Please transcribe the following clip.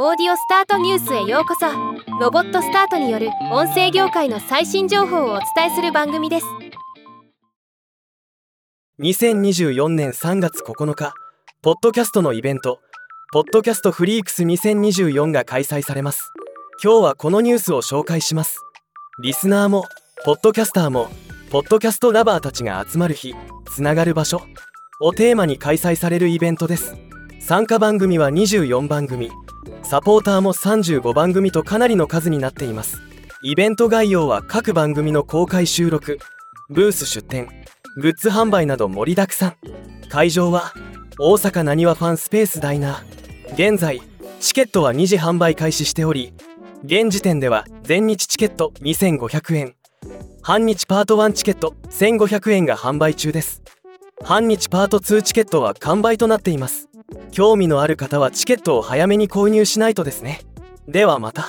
オーディオスタートニュースへようこそ。ロボットスタートによる音声業界の最新情報をお伝えする番組です。2024年3月9日ポッドキャストのイベントポッドキャストフリークス2024が開催されます。今日はこのニュースを紹介します。リスナーもポッドキャスターもポッドキャストラバーたちが集まる日つながる場所をテーマに開催されるイベントです。参加番組は24番組。サポーターも35番組とかなりの数になっています。イベント概要は各番組の公開収録ブース出展グッズ販売など盛りだくさん。会場は大阪なにわファンスペースダイナー現在チケットは2時販売開始しており現時点では全日チケット2500円。半日パート1チケット1500円が販売中です。半日パート2チケットは完売となっています。興味のある方はチケットを早めに購入しないとですね。ではまた。